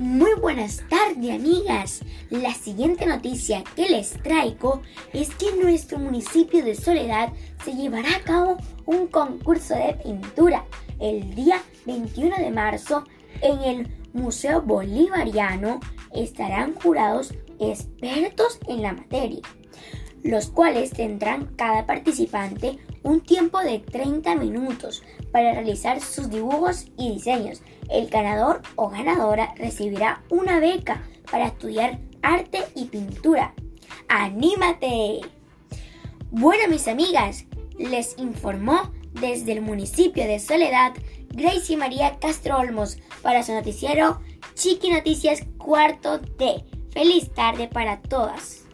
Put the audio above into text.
Muy buenas tardes amigas. La siguiente noticia que les traigo es que en nuestro municipio de Soledad se llevará a cabo un concurso de pintura el día 21 de marzo en el Museo Bolivariano. Estarán jurados expertos en la materia, los cuales tendrán cada participante un tiempo de 30 minutos para realizar sus dibujos y diseños. El ganador o ganadora recibirá una beca para estudiar arte y pintura. ¡Anímate! Bueno, mis amigas, les informó desde el municipio de Soledad Gracie María Castro Olmos para su noticiero Chiqui Noticias Cuarto D. Feliz tarde para todas.